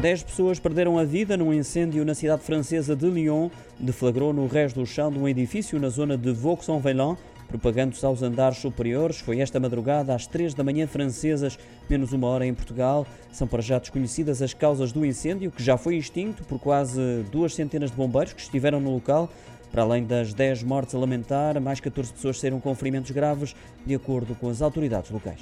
Dez pessoas perderam a vida num incêndio na cidade francesa de Lyon. Deflagrou no resto do chão de um edifício na zona de Vaux-en-Velin, propagando-se aos andares superiores. Foi esta madrugada, às três da manhã francesas, menos uma hora em Portugal. São para já desconhecidas as causas do incêndio, que já foi extinto por quase duas centenas de bombeiros que estiveram no local. Para além das 10 mortes a lamentar, mais 14 pessoas saíram com ferimentos graves, de acordo com as autoridades locais.